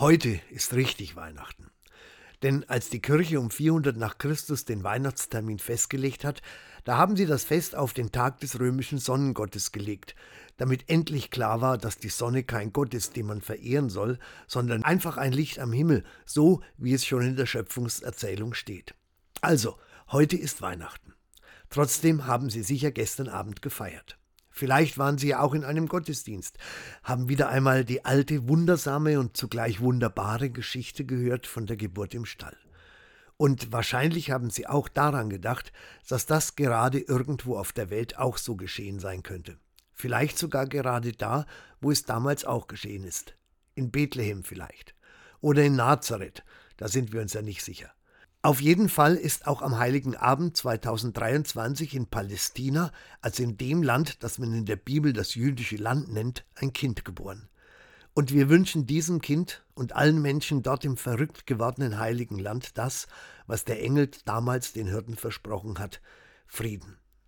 Heute ist richtig Weihnachten. Denn als die Kirche um 400 nach Christus den Weihnachtstermin festgelegt hat, da haben sie das Fest auf den Tag des römischen Sonnengottes gelegt, damit endlich klar war, dass die Sonne kein Gott ist, den man verehren soll, sondern einfach ein Licht am Himmel, so wie es schon in der Schöpfungserzählung steht. Also, heute ist Weihnachten. Trotzdem haben sie sicher gestern Abend gefeiert. Vielleicht waren Sie ja auch in einem Gottesdienst, haben wieder einmal die alte, wundersame und zugleich wunderbare Geschichte gehört von der Geburt im Stall. Und wahrscheinlich haben Sie auch daran gedacht, dass das gerade irgendwo auf der Welt auch so geschehen sein könnte. Vielleicht sogar gerade da, wo es damals auch geschehen ist. In Bethlehem vielleicht. Oder in Nazareth, da sind wir uns ja nicht sicher. Auf jeden Fall ist auch am heiligen Abend 2023 in Palästina, also in dem Land, das man in der Bibel das jüdische Land nennt, ein Kind geboren. Und wir wünschen diesem Kind und allen Menschen dort im verrückt gewordenen heiligen Land das, was der Engel damals den Hirten versprochen hat, Frieden.